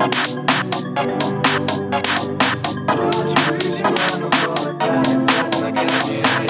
Crazy when I'm going back, I can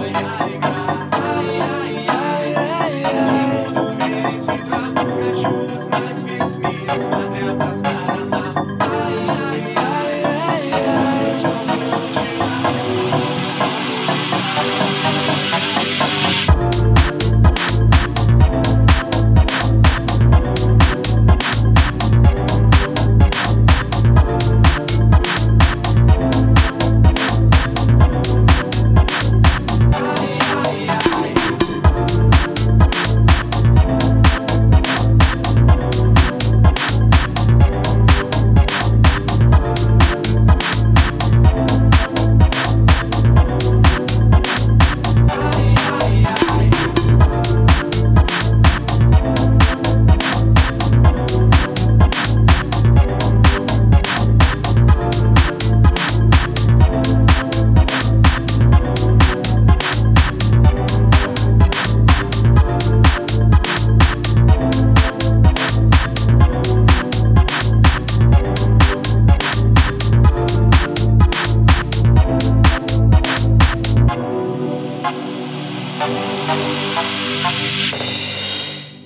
Хочу знать весь мир, смотря по стадам.